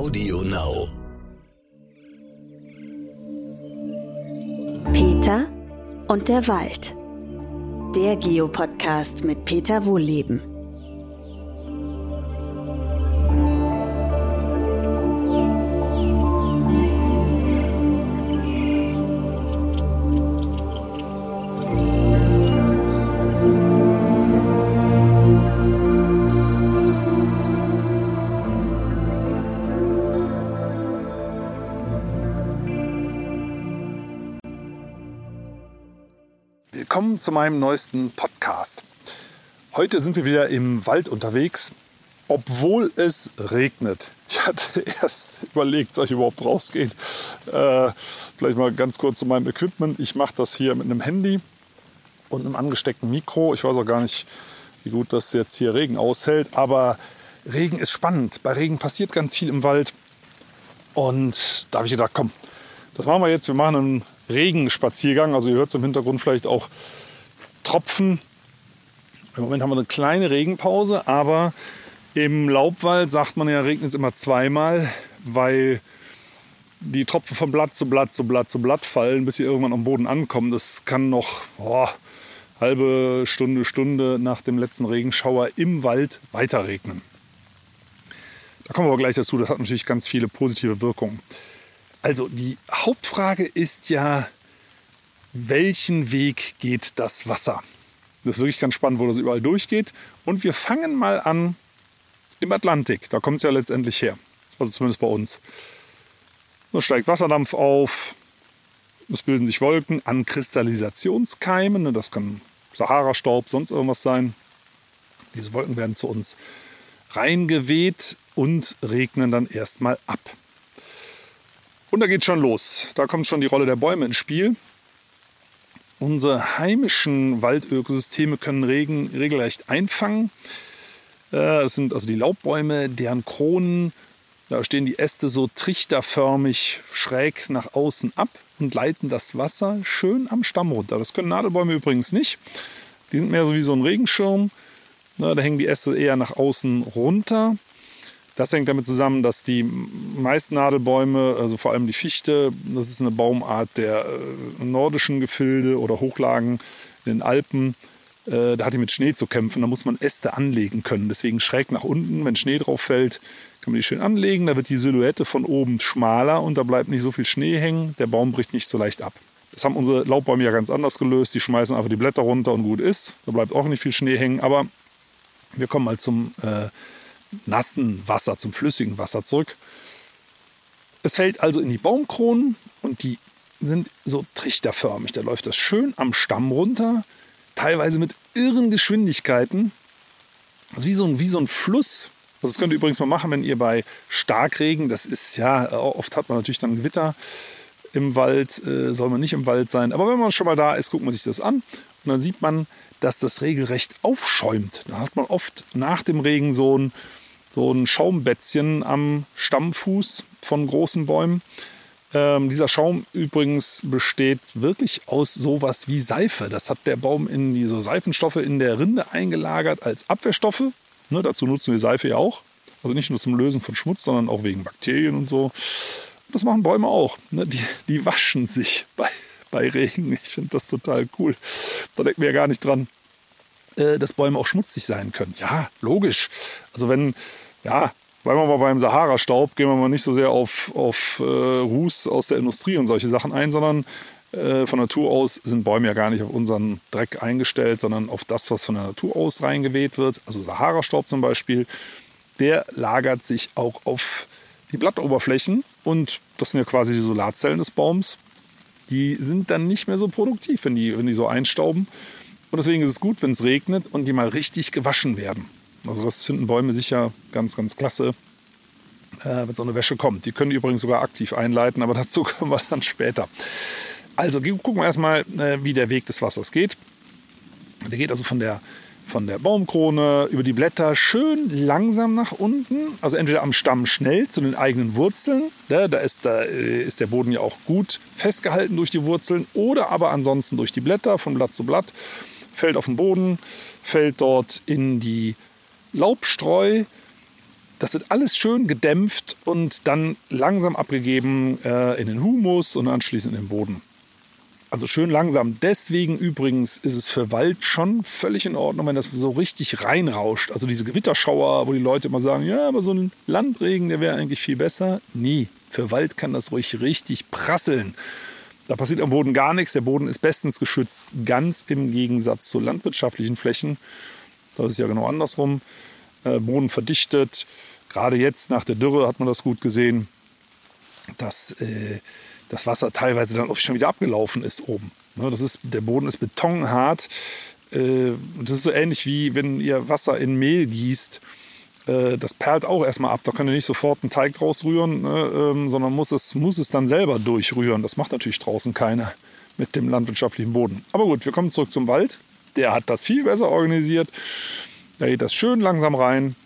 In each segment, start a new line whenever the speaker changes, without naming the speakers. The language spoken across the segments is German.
Audio Now.
Peter und der Wald. Der Geopodcast mit Peter Wohlleben.
Willkommen zu meinem neuesten Podcast. Heute sind wir wieder im Wald unterwegs, obwohl es regnet. Ich hatte erst überlegt, soll ich überhaupt rausgehen? Äh, vielleicht mal ganz kurz zu meinem Equipment. Ich mache das hier mit einem Handy und einem angesteckten Mikro. Ich weiß auch gar nicht, wie gut das jetzt hier Regen aushält, aber Regen ist spannend. Bei Regen passiert ganz viel im Wald. Und da habe ich gedacht, komm, das machen wir jetzt. Wir machen einen Regenspaziergang. Also ihr hört im Hintergrund vielleicht auch Tropfen. Im Moment haben wir eine kleine Regenpause, aber im Laubwald sagt man ja, regnet es immer zweimal, weil die Tropfen von Blatt zu Blatt zu Blatt zu Blatt fallen, bis sie irgendwann am Boden ankommen. Das kann noch oh, halbe Stunde, Stunde nach dem letzten Regenschauer im Wald weiter regnen. Da kommen wir aber gleich dazu. Das hat natürlich ganz viele positive Wirkungen. Also die Hauptfrage ist ja, welchen Weg geht das Wasser? Das ist wirklich ganz spannend, wo das überall durchgeht. Und wir fangen mal an im Atlantik. Da kommt es ja letztendlich her. Also zumindest bei uns. Da steigt Wasserdampf auf, es bilden sich Wolken an Kristallisationskeimen. Das kann Sahara-Staub, sonst irgendwas sein. Diese Wolken werden zu uns reingeweht und regnen dann erstmal ab. Und da geht schon los. Da kommt schon die Rolle der Bäume ins Spiel. Unsere heimischen Waldökosysteme können Regen regelrecht einfangen. Äh, das sind also die Laubbäume, deren Kronen, da stehen die Äste so trichterförmig schräg nach außen ab und leiten das Wasser schön am Stamm runter. Das können Nadelbäume übrigens nicht. Die sind mehr so wie so ein Regenschirm. Da hängen die Äste eher nach außen runter. Das hängt damit zusammen, dass die meisten Nadelbäume, also vor allem die Fichte, das ist eine Baumart der äh, nordischen Gefilde oder Hochlagen in den Alpen, äh, da hat die mit Schnee zu kämpfen. Da muss man Äste anlegen können. Deswegen schräg nach unten, wenn Schnee drauf fällt, kann man die schön anlegen. Da wird die Silhouette von oben schmaler und da bleibt nicht so viel Schnee hängen. Der Baum bricht nicht so leicht ab. Das haben unsere Laubbäume ja ganz anders gelöst. Die schmeißen einfach die Blätter runter und gut ist. Da bleibt auch nicht viel Schnee hängen. Aber wir kommen mal zum äh, nassen Wasser zum flüssigen Wasser zurück. Es fällt also in die Baumkronen und die sind so trichterförmig. Da läuft das schön am Stamm runter, teilweise mit irren Geschwindigkeiten. Also wie so ein, wie so ein Fluss. Also das könnt ihr übrigens mal machen, wenn ihr bei Starkregen, das ist ja, oft hat man natürlich dann Gewitter im Wald, äh, soll man nicht im Wald sein. Aber wenn man schon mal da ist, guckt man sich das an und dann sieht man, dass das regelrecht aufschäumt. Da hat man oft nach dem Regen so ein, so ein Schaumbätzchen am Stammfuß von großen Bäumen. Ähm, dieser Schaum übrigens besteht wirklich aus sowas wie Seife. Das hat der Baum in diese Seifenstoffe in der Rinde eingelagert als Abwehrstoffe. Ne, dazu nutzen wir Seife ja auch. Also nicht nur zum Lösen von Schmutz, sondern auch wegen Bakterien und so. Das machen Bäume auch. Ne? Die, die waschen sich bei, bei Regen. Ich finde das total cool. Da denken wir ja gar nicht dran, äh, dass Bäume auch schmutzig sein können. Ja, logisch. Also wenn, ja, bleiben wir mal beim Sahara-Staub, gehen wir mal nicht so sehr auf, auf äh, Ruß aus der Industrie und solche Sachen ein, sondern äh, von Natur aus sind Bäume ja gar nicht auf unseren Dreck eingestellt, sondern auf das, was von der Natur aus reingeweht wird. Also Sahara-Staub zum Beispiel, der lagert sich auch auf die Blattoberflächen und das sind ja quasi die Solarzellen des Baums. Die sind dann nicht mehr so produktiv, wenn die, wenn die so einstauben. Und deswegen ist es gut, wenn es regnet und die mal richtig gewaschen werden. Also das finden Bäume sicher ganz, ganz klasse, äh, wenn so eine Wäsche kommt. Die können die übrigens sogar aktiv einleiten, aber dazu kommen wir dann später. Also gucken wir erstmal, äh, wie der Weg des Wassers geht. Der geht also von der, von der Baumkrone über die Blätter schön langsam nach unten. Also entweder am Stamm schnell zu den eigenen Wurzeln. Da, da, ist, da äh, ist der Boden ja auch gut festgehalten durch die Wurzeln. Oder aber ansonsten durch die Blätter, von Blatt zu Blatt. Fällt auf den Boden, fällt dort in die Laubstreu Das wird alles schön gedämpft und dann langsam abgegeben äh, in den Humus und anschließend in den Boden. Also schön langsam. Deswegen übrigens ist es für Wald schon völlig in Ordnung, wenn das so richtig reinrauscht. Also diese Gewitterschauer, wo die Leute immer sagen, ja, aber so ein Landregen, der wäre eigentlich viel besser. Nie. Für Wald kann das ruhig richtig prasseln. Da passiert am Boden gar nichts. Der Boden ist bestens geschützt. Ganz im Gegensatz zu landwirtschaftlichen Flächen. Da ist ja genau andersrum. Äh, Boden verdichtet. Gerade jetzt nach der Dürre hat man das gut gesehen, dass äh, das Wasser teilweise dann auch schon wieder abgelaufen ist oben. Ne, das ist, der Boden ist betonhart. Äh, das ist so ähnlich wie wenn ihr Wasser in Mehl gießt. Das perlt auch erstmal ab. Da könnt ihr nicht sofort einen Teig draus rühren, ne, ähm, sondern muss es, muss es dann selber durchrühren. Das macht natürlich draußen keiner mit dem landwirtschaftlichen Boden. Aber gut, wir kommen zurück zum Wald. Der hat das viel besser organisiert. Da geht das schön langsam rein.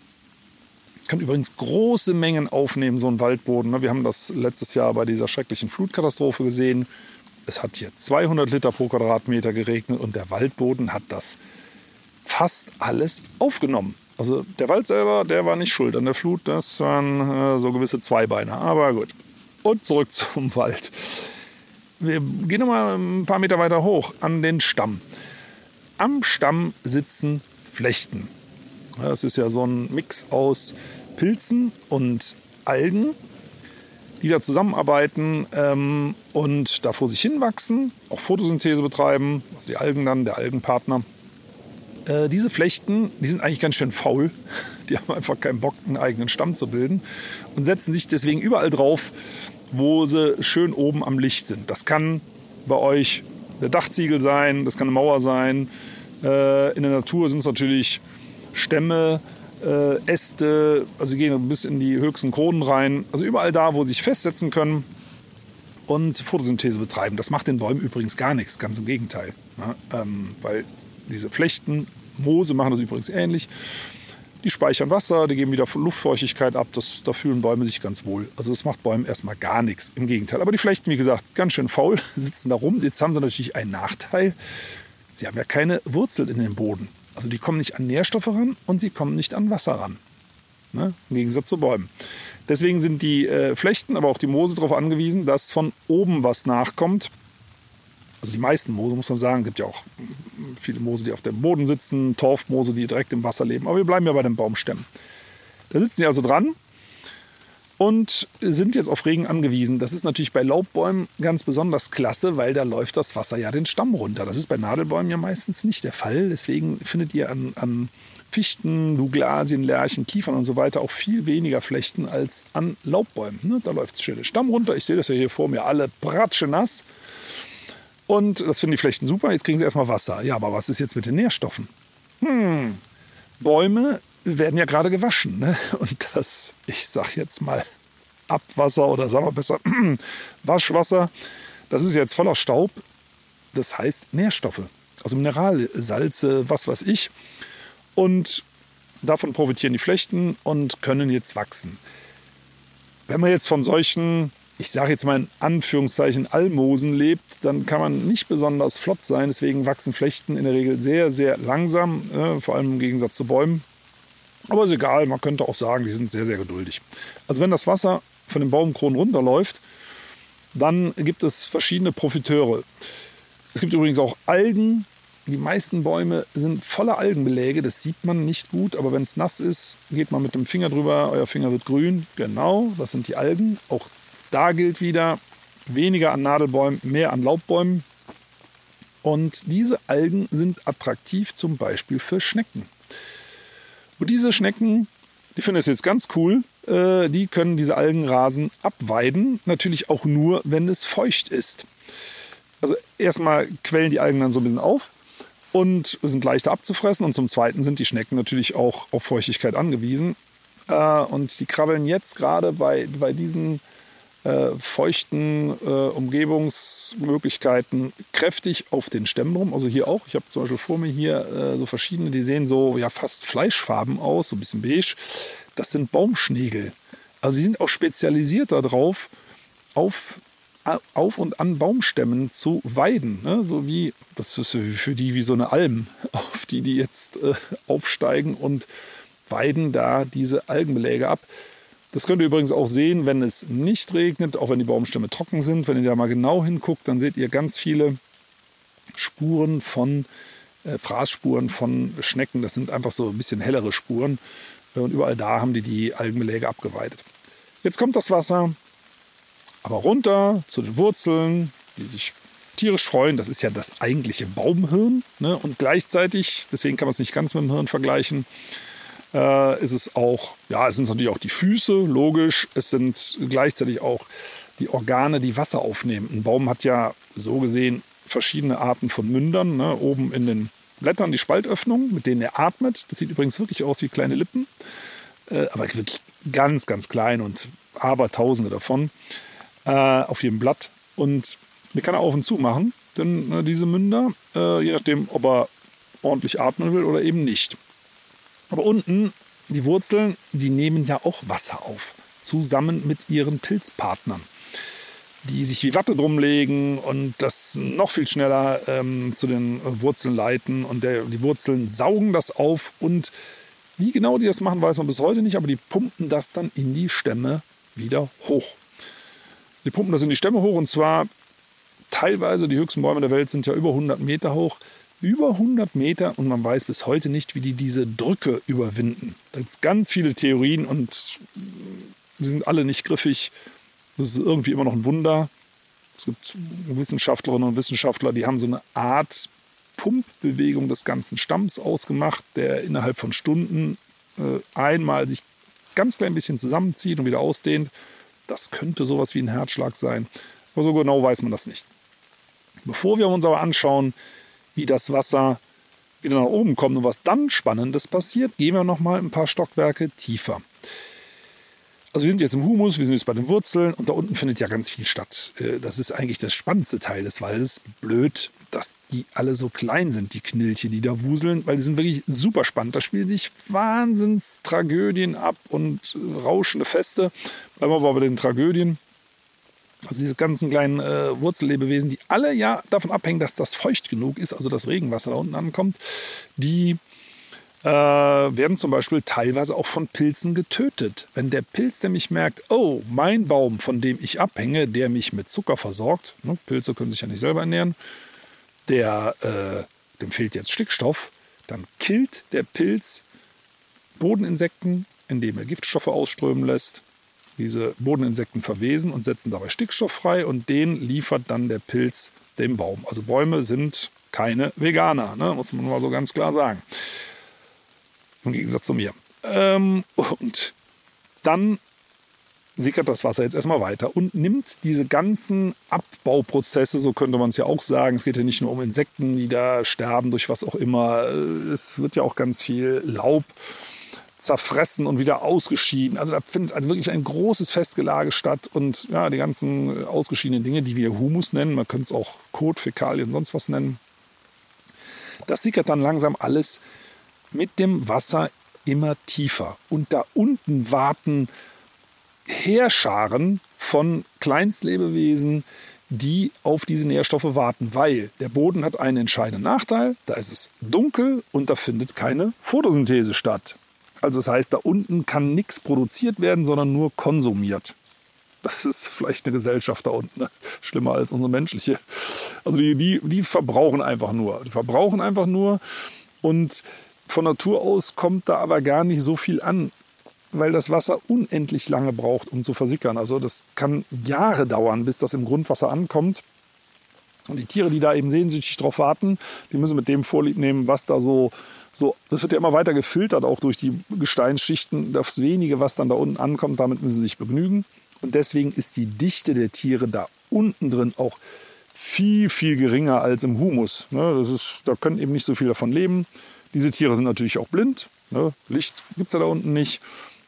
Kann übrigens große Mengen aufnehmen, so ein Waldboden. Ne? Wir haben das letztes Jahr bei dieser schrecklichen Flutkatastrophe gesehen. Es hat hier 200 Liter pro Quadratmeter geregnet und der Waldboden hat das fast alles aufgenommen. Also der Wald selber, der war nicht schuld an der Flut. Das waren äh, so gewisse Zweibeiner. Aber gut. Und zurück zum Wald. Wir gehen noch mal ein paar Meter weiter hoch an den Stamm. Am Stamm sitzen Flechten. Das ist ja so ein Mix aus Pilzen und Algen, die da zusammenarbeiten ähm, und da vor sich hinwachsen, auch Photosynthese betreiben, also die Algen dann, der Algenpartner. Äh, diese Flechten, die sind eigentlich ganz schön faul. Die haben einfach keinen Bock, einen eigenen Stamm zu bilden und setzen sich deswegen überall drauf, wo sie schön oben am Licht sind. Das kann bei euch der Dachziegel sein, das kann eine Mauer sein. Äh, in der Natur sind es natürlich Stämme, äh, Äste, also sie gehen bis in die höchsten Kronen rein. Also überall da, wo sie sich festsetzen können und Photosynthese betreiben. Das macht den Bäumen übrigens gar nichts, ganz im Gegenteil. Ja, ähm, weil diese Flechten, Moose machen das übrigens ähnlich. Die speichern Wasser, die geben wieder Luftfeuchtigkeit ab. Das, da fühlen Bäume sich ganz wohl. Also das macht Bäumen erstmal gar nichts. Im Gegenteil. Aber die Flechten, wie gesagt, ganz schön faul, sitzen da rum. Jetzt haben sie natürlich einen Nachteil. Sie haben ja keine Wurzel in den Boden. Also die kommen nicht an Nährstoffe ran und sie kommen nicht an Wasser ran. Ne? Im Gegensatz zu Bäumen. Deswegen sind die äh, Flechten, aber auch die Moose darauf angewiesen, dass von oben was nachkommt. Also die meisten Moose, muss man sagen. Es gibt ja auch viele Moose, die auf dem Boden sitzen, Torfmoose, die direkt im Wasser leben. Aber wir bleiben ja bei den Baumstämmen. Da sitzen sie also dran und sind jetzt auf Regen angewiesen. Das ist natürlich bei Laubbäumen ganz besonders klasse, weil da läuft das Wasser ja den Stamm runter. Das ist bei Nadelbäumen ja meistens nicht der Fall. Deswegen findet ihr an, an Fichten, Douglasien, Lärchen, Kiefern und so weiter auch viel weniger Flechten als an Laubbäumen. Ne? Da läuft es schön den Stamm runter. Ich sehe das ja hier vor mir, alle bratsche nass. Und das finden die Flechten super. Jetzt kriegen sie erstmal Wasser. Ja, aber was ist jetzt mit den Nährstoffen? Hm, Bäume werden ja gerade gewaschen. Ne? Und das, ich sag jetzt mal, Abwasser oder sagen wir besser Waschwasser, das ist jetzt voller Staub. Das heißt Nährstoffe, also Mineralsalze, was weiß ich. Und davon profitieren die Flechten und können jetzt wachsen. Wenn man jetzt von solchen, ich sage jetzt mal in Anführungszeichen, Almosen lebt, dann kann man nicht besonders flott sein. Deswegen wachsen Flechten in der Regel sehr, sehr langsam, äh, vor allem im Gegensatz zu Bäumen. Aber ist egal, man könnte auch sagen, die sind sehr, sehr geduldig. Also wenn das Wasser von den Baumkronen runterläuft, dann gibt es verschiedene Profiteure. Es gibt übrigens auch Algen. Die meisten Bäume sind voller Algenbeläge. Das sieht man nicht gut, aber wenn es nass ist, geht man mit dem Finger drüber. Euer Finger wird grün. Genau, das sind die Algen. Auch da gilt wieder weniger an Nadelbäumen, mehr an Laubbäumen. Und diese Algen sind attraktiv zum Beispiel für Schnecken. Und diese Schnecken, die finden es jetzt ganz cool, äh, die können diese Algenrasen abweiden. Natürlich auch nur, wenn es feucht ist. Also erstmal quellen die Algen dann so ein bisschen auf und sind leichter abzufressen. Und zum Zweiten sind die Schnecken natürlich auch auf Feuchtigkeit angewiesen. Äh, und die krabbeln jetzt gerade bei, bei diesen äh, feuchten äh, Umgebungsmöglichkeiten kräftig auf den Stämmen rum. Also hier auch. Ich habe zum Beispiel vor mir hier äh, so verschiedene, die sehen so ja fast Fleischfarben aus, so ein bisschen beige. Das sind Baumschnägel. Also sie sind auch spezialisiert darauf, auf, auf und an Baumstämmen zu weiden. Ne? So wie, das ist für die wie so eine Alm, auf die die jetzt äh, aufsteigen und weiden da diese Algenbeläge ab. Das könnt ihr übrigens auch sehen, wenn es nicht regnet, auch wenn die Baumstämme trocken sind. Wenn ihr da mal genau hinguckt, dann seht ihr ganz viele Spuren von äh, Fraßspuren von Schnecken. Das sind einfach so ein bisschen hellere Spuren. Und überall da haben die die Algenbeläge abgeweidet. Jetzt kommt das Wasser aber runter zu den Wurzeln, die sich tierisch freuen. Das ist ja das eigentliche Baumhirn. Ne? Und gleichzeitig, deswegen kann man es nicht ganz mit dem Hirn vergleichen, äh, ist es auch, ja, es sind natürlich auch die Füße, logisch. Es sind gleichzeitig auch die Organe, die Wasser aufnehmen. Ein Baum hat ja so gesehen verschiedene Arten von Mündern. Ne? Oben in den Blättern die Spaltöffnung, mit denen er atmet. Das sieht übrigens wirklich aus wie kleine Lippen, äh, aber wirklich ganz, ganz klein und abertausende davon äh, auf jedem Blatt. Und die kann er auf und zu machen, denn äh, diese Münder, äh, je nachdem, ob er ordentlich atmen will oder eben nicht. Aber unten, die Wurzeln, die nehmen ja auch Wasser auf, zusammen mit ihren Pilzpartnern, die sich wie Watte drumlegen und das noch viel schneller ähm, zu den Wurzeln leiten. Und der, die Wurzeln saugen das auf und wie genau die das machen, weiß man bis heute nicht, aber die pumpen das dann in die Stämme wieder hoch. Die pumpen das in die Stämme hoch und zwar teilweise, die höchsten Bäume der Welt sind ja über 100 Meter hoch. Über 100 Meter und man weiß bis heute nicht, wie die diese Drücke überwinden. Da gibt es ganz viele Theorien und sie sind alle nicht griffig. Das ist irgendwie immer noch ein Wunder. Es gibt Wissenschaftlerinnen und Wissenschaftler, die haben so eine Art Pumpbewegung des ganzen Stamms ausgemacht, der innerhalb von Stunden äh, einmal sich ganz klein bisschen zusammenzieht und wieder ausdehnt. Das könnte sowas wie ein Herzschlag sein. Aber so genau weiß man das nicht. Bevor wir uns aber anschauen, wie das Wasser wieder nach oben kommt und was dann Spannendes passiert, gehen wir noch mal ein paar Stockwerke tiefer. Also wir sind jetzt im Humus, wir sind jetzt bei den Wurzeln und da unten findet ja ganz viel statt. Äh, das ist eigentlich das spannendste Teil des Waldes. Blöd, dass die alle so klein sind, die Knilche, die da wuseln, weil die sind wirklich super spannend. Da spielen sich Wahnsinnstragödien ab und rauschende Feste. Bleiben wir aber bei den Tragödien. Also diese ganzen kleinen äh, Wurzellebewesen, die alle ja davon abhängen, dass das feucht genug ist, also das Regenwasser da unten ankommt, die äh, werden zum Beispiel teilweise auch von Pilzen getötet. Wenn der Pilz nämlich merkt, oh, mein Baum, von dem ich abhänge, der mich mit Zucker versorgt, ne, Pilze können sich ja nicht selber ernähren, der, äh, dem fehlt jetzt Stickstoff, dann killt der Pilz Bodeninsekten, indem er Giftstoffe ausströmen lässt. Diese Bodeninsekten verwesen und setzen dabei Stickstoff frei und den liefert dann der Pilz dem Baum. Also Bäume sind keine Veganer, ne? muss man mal so ganz klar sagen. Im Gegensatz zu mir. Ähm, und dann sickert das Wasser jetzt erstmal weiter und nimmt diese ganzen Abbauprozesse, so könnte man es ja auch sagen. Es geht ja nicht nur um Insekten, die da sterben durch was auch immer. Es wird ja auch ganz viel Laub zerfressen und wieder ausgeschieden. Also da findet wirklich ein großes Festgelage statt und ja, die ganzen ausgeschiedenen Dinge, die wir Humus nennen, man könnte es auch Kot, Fäkalien, sonst was nennen. Das sickert dann langsam alles mit dem Wasser immer tiefer. Und da unten warten Heerscharen von Kleinstlebewesen, die auf diese Nährstoffe warten, weil der Boden hat einen entscheidenden Nachteil. Da ist es dunkel und da findet keine Photosynthese statt. Also das heißt, da unten kann nichts produziert werden, sondern nur konsumiert. Das ist vielleicht eine Gesellschaft da unten, ne? schlimmer als unsere menschliche. Also die, die, die verbrauchen einfach nur. Die verbrauchen einfach nur und von Natur aus kommt da aber gar nicht so viel an weil das Wasser unendlich lange braucht, um zu versickern. Also das kann Jahre dauern, bis das im Grundwasser ankommt. Und die Tiere, die da eben sehnsüchtig drauf warten, die müssen mit dem Vorlieb nehmen, was da so, so, das wird ja immer weiter gefiltert, auch durch die Gesteinsschichten. Das wenige, was dann da unten ankommt, damit müssen sie sich begnügen. Und deswegen ist die Dichte der Tiere da unten drin auch viel, viel geringer als im Humus. Ne, das ist, da können eben nicht so viel davon leben. Diese Tiere sind natürlich auch blind. Ne, Licht gibt es ja da unten nicht.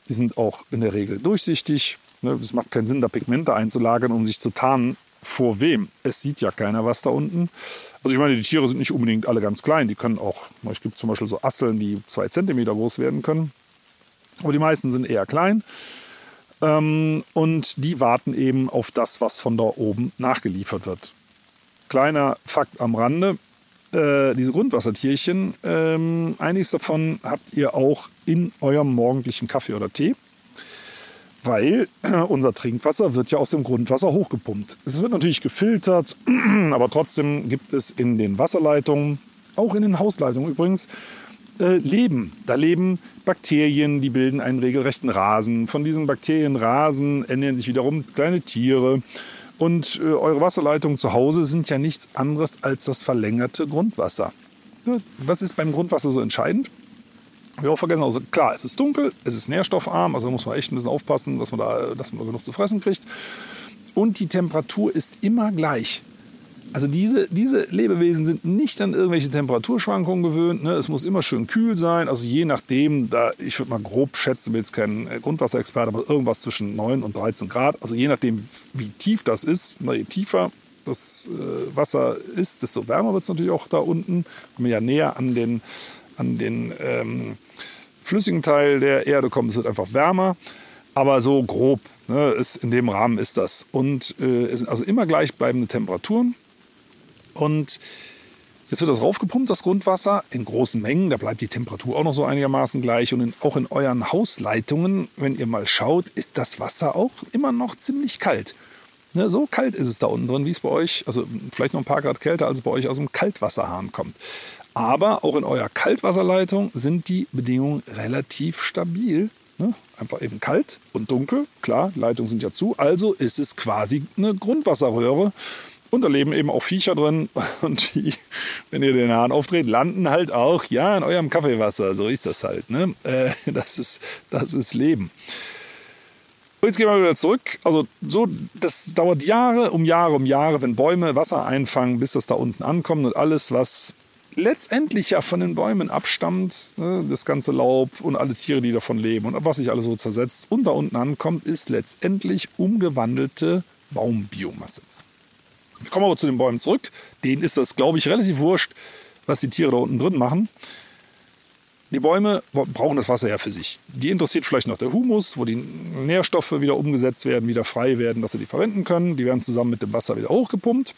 Die sind auch in der Regel durchsichtig. Ne, es macht keinen Sinn, da Pigmente einzulagern, um sich zu tarnen. Vor wem? Es sieht ja keiner was da unten. Also ich meine, die Tiere sind nicht unbedingt alle ganz klein. Die können auch, es gibt zum Beispiel so Asseln, die zwei Zentimeter groß werden können. Aber die meisten sind eher klein. Ähm, und die warten eben auf das, was von da oben nachgeliefert wird. Kleiner Fakt am Rande. Äh, diese Grundwassertierchen, ähm, einiges davon habt ihr auch in eurem morgendlichen Kaffee oder Tee. Weil äh, unser Trinkwasser wird ja aus dem Grundwasser hochgepumpt. Es wird natürlich gefiltert, aber trotzdem gibt es in den Wasserleitungen, auch in den Hausleitungen übrigens, äh, Leben. Da leben Bakterien, die bilden einen regelrechten Rasen. Von diesen Bakterienrasen ernähren sich wiederum kleine Tiere. Und äh, eure Wasserleitungen zu Hause sind ja nichts anderes als das verlängerte Grundwasser. Was ist beim Grundwasser so entscheidend? Wir auch vergessen, also klar, es ist dunkel, es ist nährstoffarm, also muss man echt ein bisschen aufpassen, dass man da dass man genug zu fressen kriegt. Und die Temperatur ist immer gleich. Also diese, diese Lebewesen sind nicht an irgendwelche Temperaturschwankungen gewöhnt. Ne? Es muss immer schön kühl sein. Also je nachdem, da, ich würde mal grob schätzen, bin jetzt kein äh, Grundwasserexperte, aber irgendwas zwischen 9 und 13 Grad. Also je nachdem, wie tief das ist, je tiefer das äh, Wasser ist, desto wärmer wird es natürlich auch da unten. Wenn wir ja näher an den, an den ähm, flüssigen Teil der Erde kommen, es wird einfach wärmer. Aber so grob ne, ist, in dem Rahmen ist das. Und äh, es sind also immer gleichbleibende Temperaturen. Und jetzt wird das raufgepumpt, das Grundwasser, in großen Mengen. Da bleibt die Temperatur auch noch so einigermaßen gleich. Und in, auch in euren Hausleitungen, wenn ihr mal schaut, ist das Wasser auch immer noch ziemlich kalt. Ne, so kalt ist es da unten drin, wie es bei euch, also vielleicht noch ein paar Grad kälter, als es bei euch aus dem Kaltwasserhahn kommt. Aber auch in eurer Kaltwasserleitung sind die Bedingungen relativ stabil. Ne? Einfach eben kalt und dunkel. Klar, Leitungen sind ja zu. Also ist es quasi eine Grundwasserröhre. Und da leben eben auch Viecher drin. Und die, wenn ihr den Hahn aufdreht, landen halt auch, ja, in eurem Kaffeewasser. So ist das halt. Ne? Äh, das, ist, das ist Leben. Und jetzt gehen wir wieder zurück. Also so, das dauert Jahre um Jahre um Jahre, wenn Bäume Wasser einfangen, bis das da unten ankommt. Und alles, was letztendlich ja von den Bäumen abstammt, ne, das ganze Laub und alle Tiere, die davon leben und was sich alles so zersetzt und da unten ankommt, ist letztendlich umgewandelte Baumbiomasse. Wir kommen aber zu den Bäumen zurück. Denen ist das, glaube ich, relativ wurscht, was die Tiere da unten drin machen. Die Bäume brauchen das Wasser ja für sich. Die interessiert vielleicht noch der Humus, wo die Nährstoffe wieder umgesetzt werden, wieder frei werden, dass sie die verwenden können. Die werden zusammen mit dem Wasser wieder hochgepumpt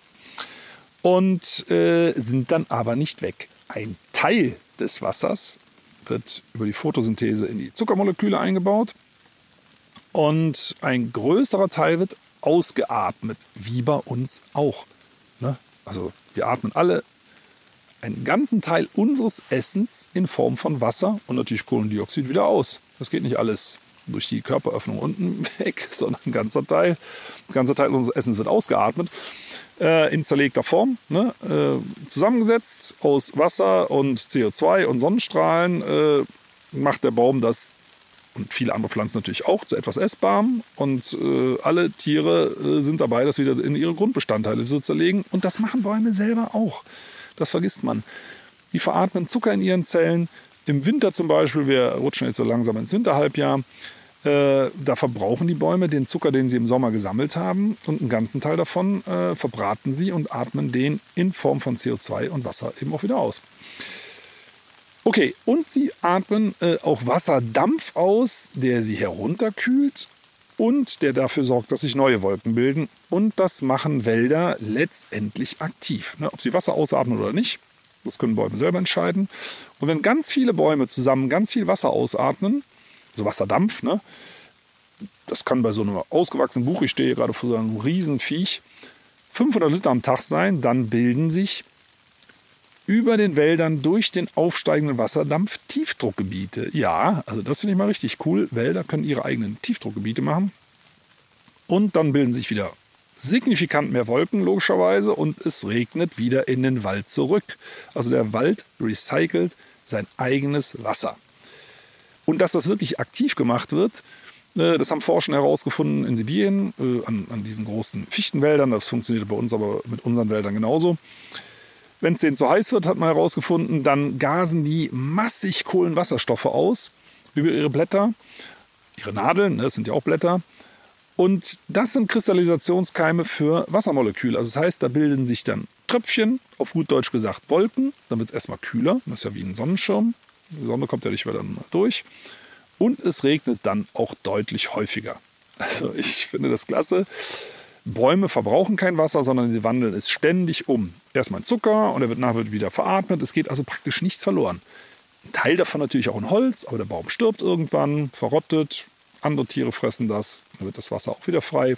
und äh, sind dann aber nicht weg. Ein Teil des Wassers wird über die Photosynthese in die Zuckermoleküle eingebaut und ein größerer Teil wird ausgeatmet, wie bei uns auch. Ne? Also wir atmen alle einen ganzen Teil unseres Essens in Form von Wasser und natürlich Kohlendioxid wieder aus. Das geht nicht alles durch die Körperöffnung unten weg, sondern ein ganzer Teil, ein ganzer Teil unseres Essens wird ausgeatmet. Äh, in zerlegter Form, ne? äh, zusammengesetzt aus Wasser und CO2 und Sonnenstrahlen, äh, macht der Baum das und viele andere Pflanzen natürlich auch zu etwas Essbarem. Und äh, alle Tiere äh, sind dabei, das wieder in ihre Grundbestandteile zu zerlegen. Und das machen Bäume selber auch. Das vergisst man. Die veratmen Zucker in ihren Zellen. Im Winter zum Beispiel, wir rutschen jetzt so langsam ins Winterhalbjahr, äh, da verbrauchen die Bäume den Zucker, den sie im Sommer gesammelt haben. Und einen ganzen Teil davon äh, verbraten sie und atmen den in Form von CO2 und Wasser eben auch wieder aus. Okay, und sie atmen äh, auch Wasserdampf aus, der sie herunterkühlt und der dafür sorgt, dass sich neue Wolken bilden. Und das machen Wälder letztendlich aktiv. Ne, ob sie Wasser ausatmen oder nicht, das können Bäume selber entscheiden. Und wenn ganz viele Bäume zusammen ganz viel Wasser ausatmen, also Wasserdampf, ne, das kann bei so einem ausgewachsenen Buch, ich stehe gerade vor so einem Riesenviech, 500 Liter am Tag sein, dann bilden sich über den Wäldern durch den aufsteigenden Wasserdampf Tiefdruckgebiete. Ja, also das finde ich mal richtig cool. Wälder können ihre eigenen Tiefdruckgebiete machen. Und dann bilden sich wieder signifikant mehr Wolken, logischerweise, und es regnet wieder in den Wald zurück. Also der Wald recycelt sein eigenes Wasser. Und dass das wirklich aktiv gemacht wird, äh, das haben Forscher herausgefunden in Sibirien, äh, an, an diesen großen Fichtenwäldern. Das funktioniert bei uns aber mit unseren Wäldern genauso. Wenn es denen zu heiß wird, hat man herausgefunden, dann gasen die massig Kohlenwasserstoffe aus über ihre Blätter, ihre Nadeln, ne, das sind ja auch Blätter. Und das sind Kristallisationskeime für Wassermoleküle. Also das heißt, da bilden sich dann Tröpfchen, auf gut Deutsch gesagt Wolken. Dann wird es erstmal kühler. Das ist ja wie ein Sonnenschirm. Die Sonne kommt ja nicht mehr dann durch. Und es regnet dann auch deutlich häufiger. Also ich finde das klasse Bäume verbrauchen kein Wasser, sondern sie wandeln es ständig um. Erstmal in Zucker und er wird nachher wieder veratmet. Es geht also praktisch nichts verloren. Ein Teil davon natürlich auch in Holz, aber der Baum stirbt irgendwann, verrottet, andere Tiere fressen das, dann wird das Wasser auch wieder frei.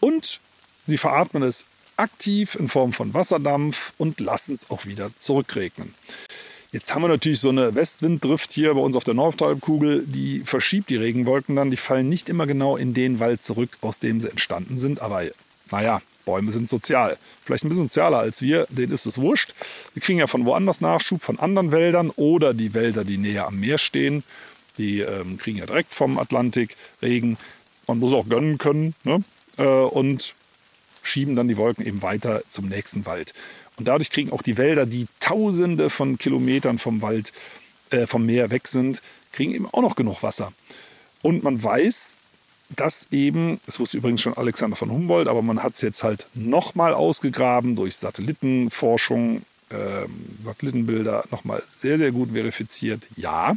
Und sie veratmen es aktiv in Form von Wasserdampf und lassen es auch wieder zurückregnen. Jetzt haben wir natürlich so eine Westwinddrift hier bei uns auf der Nordhalbkugel, die verschiebt die Regenwolken dann. Die fallen nicht immer genau in den Wald zurück, aus dem sie entstanden sind. Aber naja, Bäume sind sozial. Vielleicht ein bisschen sozialer als wir, denen ist es wurscht. Die kriegen ja von woanders Nachschub, von anderen Wäldern oder die Wälder, die näher am Meer stehen. Die ähm, kriegen ja direkt vom Atlantik Regen. Man muss auch gönnen können. Ne? Äh, und schieben dann die Wolken eben weiter zum nächsten Wald. Und dadurch kriegen auch die Wälder, die tausende von Kilometern vom Wald, äh, vom Meer weg sind, kriegen eben auch noch genug Wasser. Und man weiß, dass eben, das wusste übrigens schon Alexander von Humboldt, aber man hat es jetzt halt nochmal ausgegraben durch Satellitenforschung, äh, Satellitenbilder nochmal sehr, sehr gut verifiziert. Ja,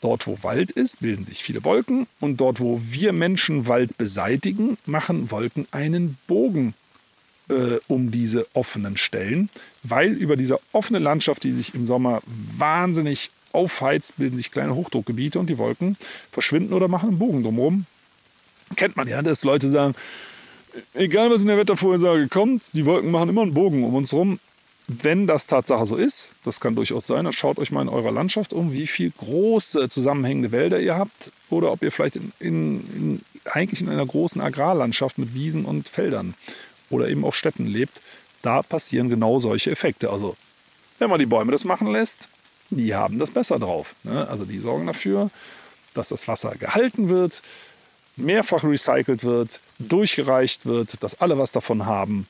dort wo Wald ist, bilden sich viele Wolken und dort wo wir Menschen Wald beseitigen, machen Wolken einen Bogen äh, um diese offenen Stellen, weil über diese offene Landschaft, die sich im Sommer wahnsinnig aufheizt, bilden sich kleine Hochdruckgebiete und die Wolken verschwinden oder machen einen Bogen drumherum. Kennt man ja, dass Leute sagen, egal was in der Wettervorhersage kommt, die Wolken machen immer einen Bogen um uns herum. Wenn das Tatsache so ist, das kann durchaus sein, dann schaut euch mal in eurer Landschaft um, wie viele große zusammenhängende Wälder ihr habt oder ob ihr vielleicht in, in, in, eigentlich in einer großen Agrarlandschaft mit Wiesen und Feldern oder eben auch Städten lebt, da passieren genau solche Effekte. Also wenn man die Bäume das machen lässt, die haben das besser drauf. Ne? Also die sorgen dafür, dass das Wasser gehalten wird, mehrfach recycelt wird, durchgereicht wird, dass alle was davon haben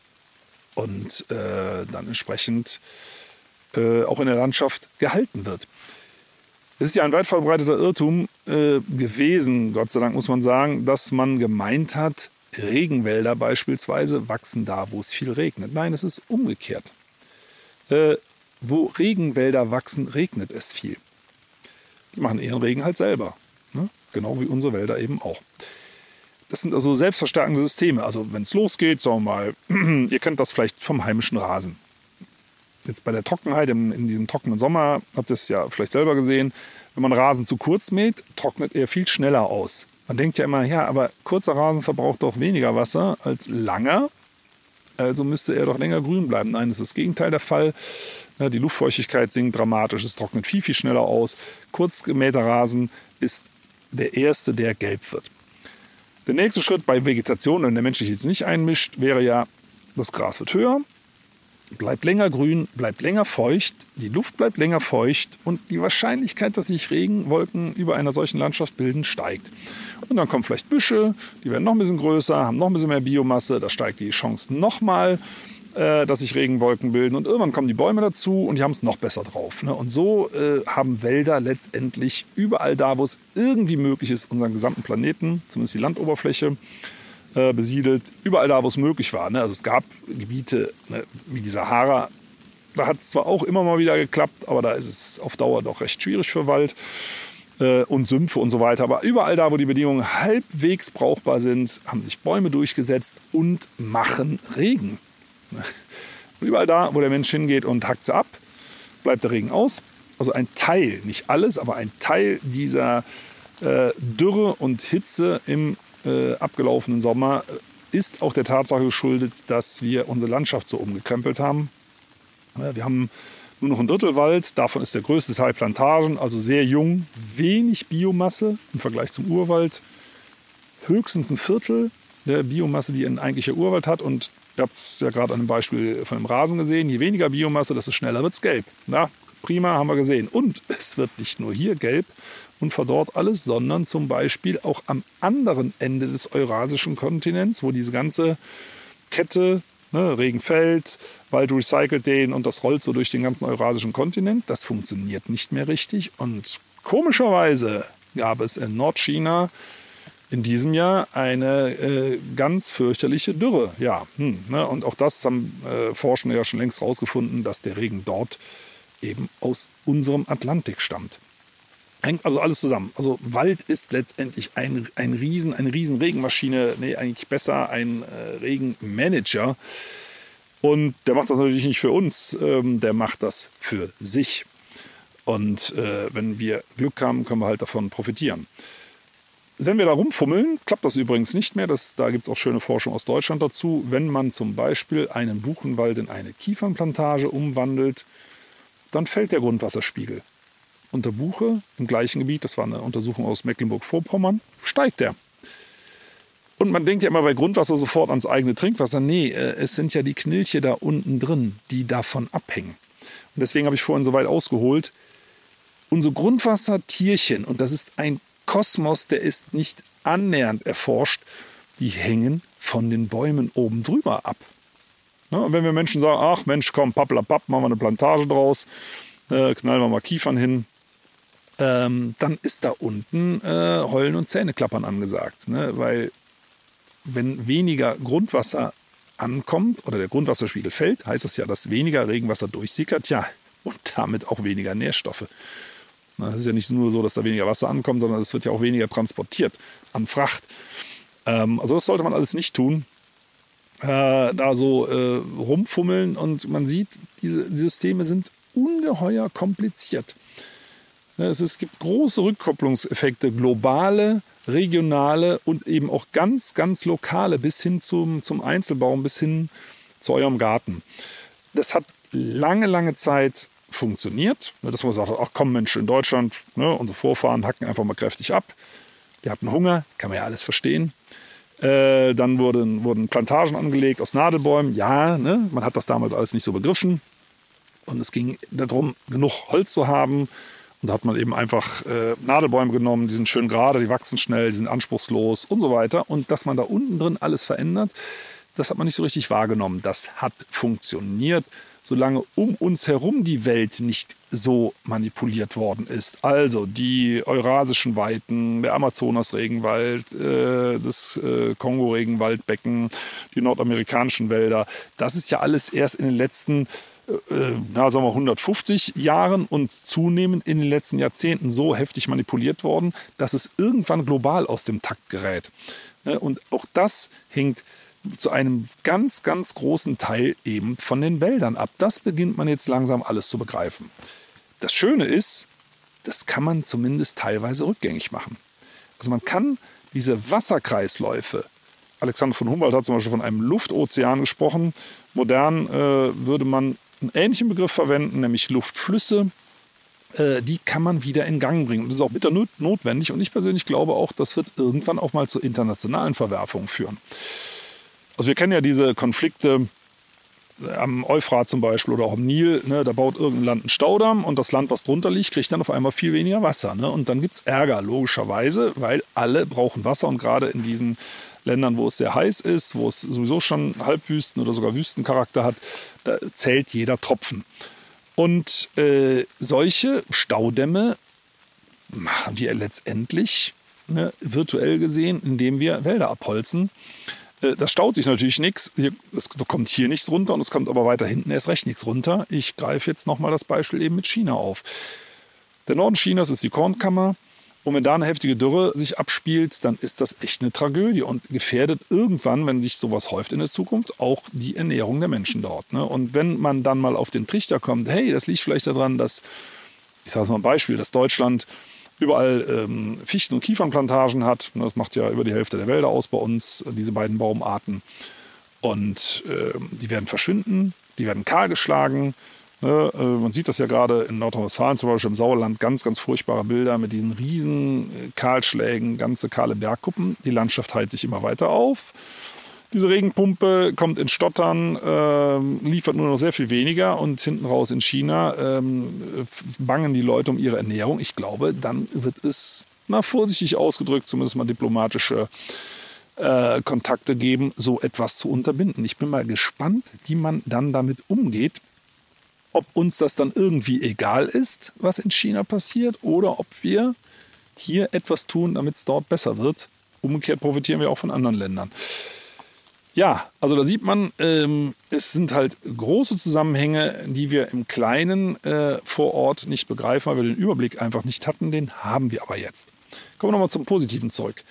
und äh, dann entsprechend äh, auch in der Landschaft gehalten wird. Es ist ja ein weit verbreiteter Irrtum äh, gewesen, Gott sei Dank muss man sagen, dass man gemeint hat, Regenwälder beispielsweise wachsen da, wo es viel regnet. Nein, es ist umgekehrt. Äh, wo Regenwälder wachsen, regnet es viel. Die machen ihren Regen halt selber. Ne? Genau wie unsere Wälder eben auch. Das sind also selbstverstärkende Systeme. Also wenn es losgeht, sagen wir mal, ihr kennt das vielleicht vom heimischen Rasen. Jetzt bei der Trockenheit, in, in diesem trockenen Sommer, habt ihr es ja vielleicht selber gesehen, wenn man Rasen zu kurz mäht, trocknet er viel schneller aus. Man denkt ja immer, ja, aber kurzer Rasen verbraucht doch weniger Wasser als langer. Also müsste er doch länger grün bleiben. Nein, das ist das Gegenteil der Fall. Die Luftfeuchtigkeit sinkt dramatisch, es trocknet viel, viel schneller aus. Kurz gemähter Rasen ist der erste, der gelb wird. Der nächste Schritt bei Vegetation, wenn der Mensch sich jetzt nicht einmischt, wäre ja, das Gras wird höher, bleibt länger grün, bleibt länger feucht, die Luft bleibt länger feucht und die Wahrscheinlichkeit, dass sich Regenwolken über einer solchen Landschaft bilden, steigt. Und dann kommen vielleicht Büsche, die werden noch ein bisschen größer, haben noch ein bisschen mehr Biomasse, da steigt die Chance nochmal, äh, dass sich Regenwolken bilden. Und irgendwann kommen die Bäume dazu und die haben es noch besser drauf. Ne? Und so äh, haben Wälder letztendlich überall da, wo es irgendwie möglich ist, unseren gesamten Planeten, zumindest die Landoberfläche, äh, besiedelt, überall da, wo es möglich war. Ne? Also es gab Gebiete ne, wie die Sahara, da hat es zwar auch immer mal wieder geklappt, aber da ist es auf Dauer doch recht schwierig für Wald äh, und Sümpfe und so weiter. Aber überall da, wo die Bedingungen halbwegs brauchbar sind, haben sich Bäume durchgesetzt und machen Regen. Und überall da, wo der Mensch hingeht und hackt sie ab, bleibt der Regen aus. Also ein Teil, nicht alles, aber ein Teil dieser äh, Dürre und Hitze im äh, abgelaufenen Sommer äh, ist auch der Tatsache geschuldet, dass wir unsere Landschaft so umgekrempelt haben. Wir haben nur noch ein Drittel Wald, davon ist der größte Teil Plantagen, also sehr jung, wenig Biomasse im Vergleich zum Urwald. Höchstens ein Viertel der Biomasse, die ein eigentlicher Urwald hat. Und ihr habt es ja gerade an einem Beispiel von dem Rasen gesehen. Je weniger Biomasse, desto schneller wird es gelb. Na, prima, haben wir gesehen. Und es wird nicht nur hier gelb, und verdorrt alles, sondern zum Beispiel auch am anderen Ende des eurasischen Kontinents, wo diese ganze Kette, ne, Regen fällt, Wald recycelt den und das rollt so durch den ganzen eurasischen Kontinent. Das funktioniert nicht mehr richtig. Und komischerweise gab es in Nordchina in diesem Jahr eine äh, ganz fürchterliche Dürre. Ja, hm, ne, und auch das haben äh, Forschende ja schon längst herausgefunden, dass der Regen dort eben aus unserem Atlantik stammt. Also alles zusammen. Also Wald ist letztendlich ein, ein Riesen, eine riesen Regenmaschine, nee, eigentlich besser ein äh, Regenmanager. Und der macht das natürlich nicht für uns, ähm, der macht das für sich. Und äh, wenn wir Glück haben, können wir halt davon profitieren. Wenn wir da rumfummeln, klappt das übrigens nicht mehr. Das, da gibt es auch schöne Forschung aus Deutschland dazu. Wenn man zum Beispiel einen Buchenwald in eine Kiefernplantage umwandelt, dann fällt der Grundwasserspiegel. Unter Buche im gleichen Gebiet, das war eine Untersuchung aus Mecklenburg-Vorpommern, steigt der. Und man denkt ja immer bei Grundwasser sofort ans eigene Trinkwasser. Nee, äh, es sind ja die Knilche da unten drin, die davon abhängen. Und deswegen habe ich vorhin so weit ausgeholt. Unsere Grundwassertierchen, und das ist ein Kosmos, der ist nicht annähernd erforscht, die hängen von den Bäumen oben drüber ab. Ne? Und wenn wir Menschen sagen, ach Mensch, komm, pappelapapp, machen wir eine Plantage draus, äh, knallen wir mal Kiefern hin, ähm, dann ist da unten äh, Heulen und Zähneklappern angesagt. Ne? Weil wenn weniger Grundwasser ankommt oder der Grundwasserspiegel fällt, heißt das ja, dass weniger Regenwasser durchsickert, ja, und damit auch weniger Nährstoffe. Es ist ja nicht nur so, dass da weniger Wasser ankommt, sondern es wird ja auch weniger transportiert an Fracht. Ähm, also das sollte man alles nicht tun. Äh, da so äh, rumfummeln und man sieht, diese Systeme sind ungeheuer kompliziert. Es, es gibt große Rückkopplungseffekte, globale, regionale und eben auch ganz, ganz lokale bis hin zum, zum Einzelbaum, bis hin zu eurem Garten. Das hat lange, lange Zeit funktioniert. Ne, dass man sagt, ach komm Mensch, in Deutschland, ne, unsere Vorfahren hacken einfach mal kräftig ab. Die hatten Hunger, kann man ja alles verstehen. Äh, dann wurden, wurden Plantagen angelegt aus Nadelbäumen. Ja, ne, man hat das damals alles nicht so begriffen. Und es ging darum, genug Holz zu haben. Und da hat man eben einfach äh, Nadelbäume genommen, die sind schön gerade, die wachsen schnell, die sind anspruchslos und so weiter. Und dass man da unten drin alles verändert, das hat man nicht so richtig wahrgenommen. Das hat funktioniert solange um uns herum die Welt nicht so manipuliert worden ist. Also die eurasischen Weiten, der Amazonas-Regenwald, äh, das äh, Kongo-Regenwaldbecken, die nordamerikanischen Wälder, das ist ja alles erst in den letzten äh, na, sagen wir 150 Jahren und zunehmend in den letzten Jahrzehnten so heftig manipuliert worden, dass es irgendwann global aus dem Takt gerät. Ne, und auch das hängt zu einem ganz, ganz großen Teil eben von den Wäldern ab. Das beginnt man jetzt langsam alles zu begreifen. Das Schöne ist, das kann man zumindest teilweise rückgängig machen. Also man kann diese Wasserkreisläufe, Alexander von Humboldt hat zum Beispiel von einem Luftozean gesprochen, modern äh, würde man einen ähnlichen Begriff verwenden, nämlich Luftflüsse, äh, die kann man wieder in Gang bringen. Das ist auch bitter notwendig und ich persönlich glaube auch, das wird irgendwann auch mal zu internationalen Verwerfungen führen. Also wir kennen ja diese Konflikte am Euphrat zum Beispiel oder auch am Nil, ne, da baut irgendein Land einen Staudamm und das Land, was drunter liegt, kriegt dann auf einmal viel weniger Wasser. Ne? Und dann gibt es Ärger, logischerweise, weil alle brauchen Wasser und gerade in diesen Ländern, wo es sehr heiß ist, wo es sowieso schon Halbwüsten oder sogar Wüstencharakter hat, da zählt jeder Tropfen. Und äh, solche Staudämme machen wir letztendlich ne, virtuell gesehen, indem wir Wälder abholzen. Äh, das staut sich natürlich nichts. Es kommt hier nichts runter und es kommt aber weiter hinten erst recht nichts runter. Ich greife jetzt nochmal das Beispiel eben mit China auf. Der Norden Chinas ist die Kornkammer. Und wenn da eine heftige Dürre sich abspielt, dann ist das echt eine Tragödie und gefährdet irgendwann, wenn sich sowas häuft in der Zukunft, auch die Ernährung der Menschen dort. Ne? Und wenn man dann mal auf den Trichter kommt, hey, das liegt vielleicht daran, dass, ich sage es mal ein Beispiel, dass Deutschland überall ähm, Fichten- und Kiefernplantagen hat. Das macht ja über die Hälfte der Wälder aus bei uns, diese beiden Baumarten. Und äh, die werden verschwinden, die werden kahlgeschlagen. Ne? Äh, man sieht das ja gerade in Nordrhein-Westfalen, zum Beispiel im Sauerland, ganz, ganz furchtbare Bilder mit diesen riesen äh, Kahlschlägen, ganze kahle Bergkuppen. Die Landschaft heilt sich immer weiter auf. Diese Regenpumpe kommt in Stottern, ähm, liefert nur noch sehr viel weniger und hinten raus in China ähm, bangen die Leute um ihre Ernährung. Ich glaube, dann wird es, na vorsichtig ausgedrückt, zumindest mal diplomatische äh, Kontakte geben, so etwas zu unterbinden. Ich bin mal gespannt, wie man dann damit umgeht. Ob uns das dann irgendwie egal ist, was in China passiert, oder ob wir hier etwas tun, damit es dort besser wird. Umgekehrt profitieren wir auch von anderen Ländern. Ja, also da sieht man, ähm, es sind halt große Zusammenhänge, die wir im Kleinen äh, vor Ort nicht begreifen, weil wir den Überblick einfach nicht hatten. Den haben wir aber jetzt. Kommen wir nochmal zum positiven Zeug.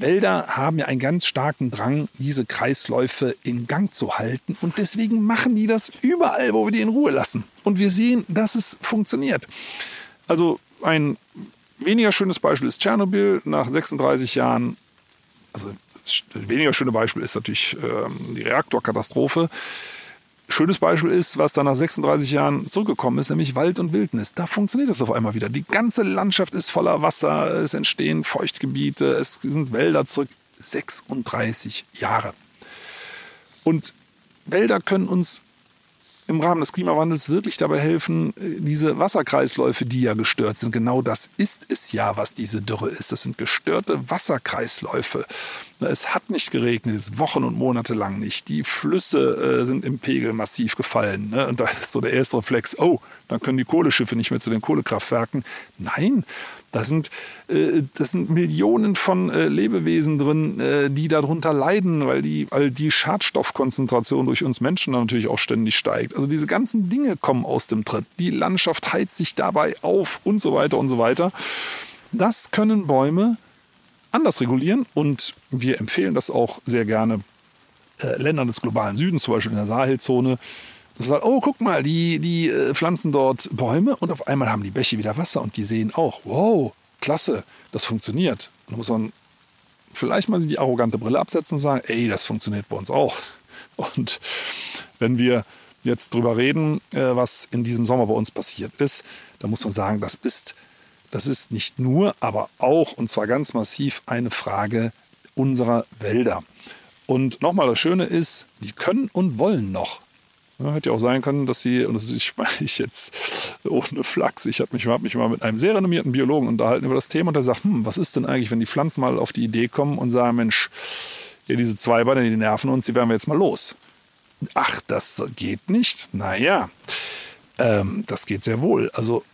Wälder haben ja einen ganz starken Drang, diese Kreisläufe in Gang zu halten. Und deswegen machen die das überall, wo wir die in Ruhe lassen. Und wir sehen, dass es funktioniert. Also ein weniger schönes Beispiel ist Tschernobyl. Nach 36 Jahren, also das weniger schöne Beispiel ist natürlich ähm, die Reaktorkatastrophe. Schönes Beispiel ist, was dann nach 36 Jahren zurückgekommen ist, nämlich Wald und Wildnis. Da funktioniert das auf einmal wieder. Die ganze Landschaft ist voller Wasser, es entstehen Feuchtgebiete, es sind Wälder zurück. 36 Jahre. Und Wälder können uns im Rahmen des Klimawandels wirklich dabei helfen, äh, diese Wasserkreisläufe, die ja gestört sind. Genau das ist es ja, was diese Dürre ist. Das sind gestörte Wasserkreisläufe. Es hat nicht geregnet, Wochen und Monate lang nicht. Die Flüsse äh, sind im Pegel massiv gefallen. Ne? Und da ist so der erste Reflex, oh, dann können die Kohleschiffe nicht mehr zu den Kohlekraftwerken. Nein, das sind, äh, das sind Millionen von äh, Lebewesen drin, äh, die darunter leiden, weil die, weil die Schadstoffkonzentration durch uns Menschen natürlich auch ständig steigt. Also diese ganzen Dinge kommen aus dem Tritt. Die Landschaft heizt sich dabei auf und so weiter und so weiter. Das können Bäume anders regulieren und wir empfehlen das auch sehr gerne äh, Ländern des globalen Südens, zum Beispiel in der Sahelzone, sagt, oh, guck mal, die, die äh, pflanzen dort Bäume und auf einmal haben die Bäche wieder Wasser und die sehen auch, wow, klasse, das funktioniert. Und da muss man vielleicht mal die arrogante Brille absetzen und sagen, ey, das funktioniert bei uns auch. Und wenn wir jetzt drüber reden, äh, was in diesem Sommer bei uns passiert ist, dann muss man sagen, das ist, das ist nicht nur, aber auch, und zwar ganz massiv, eine Frage unserer Wälder. Und nochmal, das Schöne ist, die können und wollen noch. Ja, hätte ja auch sein können, dass sie, und das ich ich jetzt ohne Flachs, ich habe mich, hab mich mal mit einem sehr renommierten Biologen unterhalten über das Thema und der sagt, hm, was ist denn eigentlich, wenn die Pflanzen mal auf die Idee kommen und sagen, Mensch, ja, diese zwei Beine, die nerven uns, die werden wir jetzt mal los. Ach, das geht nicht? Naja, ähm, das geht sehr wohl. Also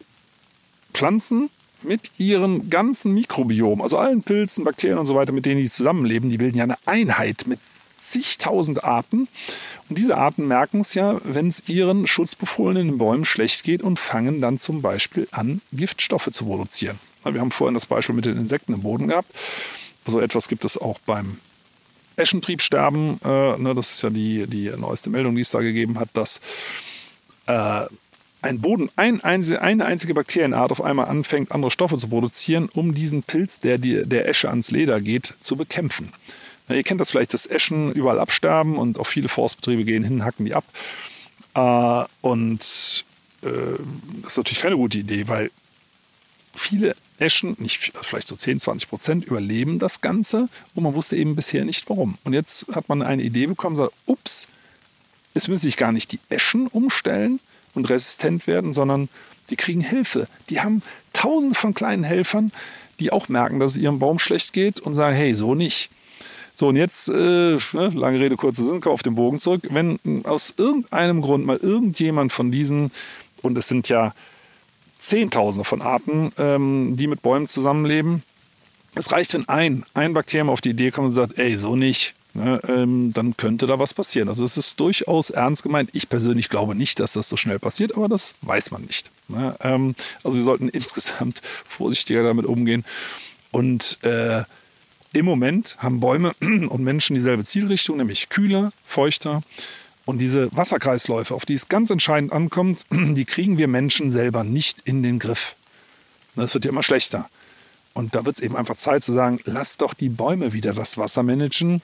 Pflanzen mit ihrem ganzen Mikrobiom, also allen Pilzen, Bakterien und so weiter, mit denen die zusammenleben, die bilden ja eine Einheit mit zigtausend Arten. Und diese Arten merken es ja, wenn es ihren schutzbefohlenen Bäumen schlecht geht und fangen dann zum Beispiel an, Giftstoffe zu produzieren. Wir haben vorhin das Beispiel mit den Insekten im Boden gehabt. So etwas gibt es auch beim Eschentriebsterben. Äh, ne, das ist ja die, die neueste Meldung, die es da gegeben hat, dass äh, ein Boden, ein eine einzige Bakterienart auf einmal anfängt, andere Stoffe zu produzieren, um diesen Pilz, der der Esche ans Leder geht, zu bekämpfen. Na, ihr kennt das vielleicht, dass Eschen überall absterben und auch viele Forstbetriebe gehen hin, hacken die ab. Äh, und äh, das ist natürlich keine gute Idee, weil viele Eschen, nicht vielleicht so 10, 20 Prozent, überleben das Ganze und man wusste eben bisher nicht warum. Und jetzt hat man eine Idee bekommen, sagt, ups, es müssen sich gar nicht die Eschen umstellen und resistent werden, sondern die kriegen Hilfe. Die haben tausende von kleinen Helfern, die auch merken, dass es ihrem Baum schlecht geht und sagen, hey, so nicht. So, und jetzt, äh, ne, lange Rede, kurzer Sinn, auf den Bogen zurück. Wenn aus irgendeinem Grund mal irgendjemand von diesen, und es sind ja Zehntausende von Arten, ähm, die mit Bäumen zusammenleben, es reicht, wenn ein, ein Bakterium auf die Idee kommt und sagt, ey, so nicht, ne, ähm, dann könnte da was passieren. Also es ist durchaus ernst gemeint. Ich persönlich glaube nicht, dass das so schnell passiert, aber das weiß man nicht. Ne? Ähm, also wir sollten insgesamt vorsichtiger damit umgehen. Und äh, im Moment haben Bäume und Menschen dieselbe Zielrichtung, nämlich kühler, feuchter. Und diese Wasserkreisläufe, auf die es ganz entscheidend ankommt, die kriegen wir Menschen selber nicht in den Griff. Das wird ja immer schlechter. Und da wird es eben einfach Zeit zu sagen, lass doch die Bäume wieder das Wasser managen.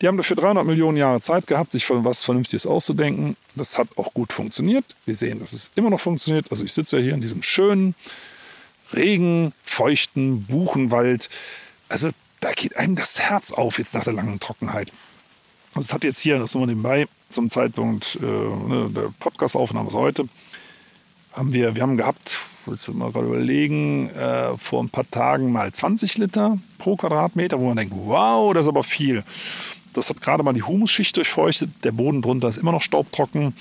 Die haben dafür 300 Millionen Jahre Zeit gehabt, sich was Vernünftiges auszudenken. Das hat auch gut funktioniert. Wir sehen, dass es immer noch funktioniert. Also ich sitze ja hier in diesem schönen, regen, feuchten Buchenwald. Also da geht einem das Herz auf jetzt nach der langen Trockenheit. Also es hat jetzt hier, das nur nebenbei, zum Zeitpunkt äh, ne, der Podcastaufnahme heute, haben wir, wir haben gehabt, du mal gerade überlegen, äh, vor ein paar Tagen mal 20 Liter pro Quadratmeter, wo man denkt, wow, das ist aber viel. Das hat gerade mal die Humusschicht durchfeuchtet. Der Boden drunter ist immer noch staubtrocken.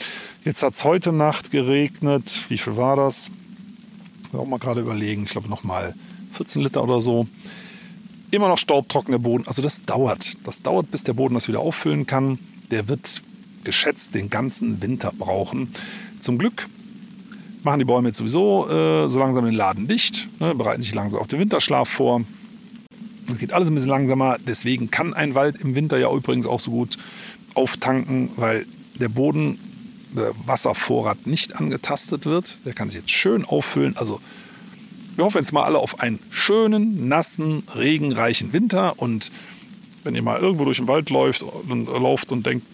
Jetzt hat es heute Nacht geregnet. Wie viel war das? Ich will auch mal gerade überlegen. Ich glaube noch mal 14 Liter oder so immer noch staubtrockener Boden. Also das dauert. Das dauert, bis der Boden das wieder auffüllen kann. Der wird geschätzt den ganzen Winter brauchen. Zum Glück machen die Bäume jetzt sowieso äh, so langsam den Laden dicht, ne, bereiten sich langsam auf den Winterschlaf vor. Es geht alles ein bisschen langsamer. Deswegen kann ein Wald im Winter ja übrigens auch so gut auftanken, weil der Boden, der Wasservorrat nicht angetastet wird. Der kann sich jetzt schön auffüllen. Also wir hoffen jetzt mal alle auf einen schönen, nassen, regenreichen Winter. Und wenn ihr mal irgendwo durch den Wald läuft und, äh, lauft und denkt,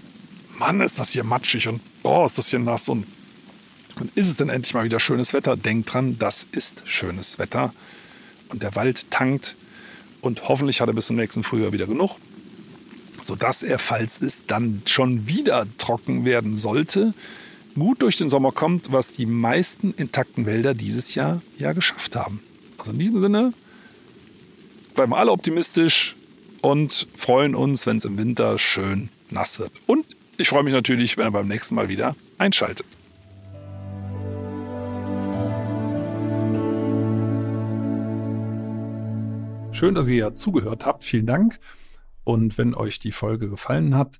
Mann, ist das hier matschig und oh, ist das hier nass und, und ist es denn endlich mal wieder schönes Wetter? Denkt dran, das ist schönes Wetter. Und der Wald tankt und hoffentlich hat er bis zum nächsten Frühjahr wieder genug, sodass er, falls es dann schon wieder trocken werden sollte, gut durch den Sommer kommt, was die meisten intakten Wälder dieses Jahr ja geschafft haben. Also in diesem Sinne bleiben wir alle optimistisch und freuen uns, wenn es im Winter schön nass wird. Und ich freue mich natürlich, wenn er beim nächsten Mal wieder einschaltet. Schön, dass ihr ja zugehört habt. Vielen Dank. Und wenn euch die Folge gefallen hat,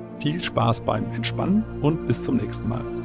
Viel Spaß beim Entspannen und bis zum nächsten Mal.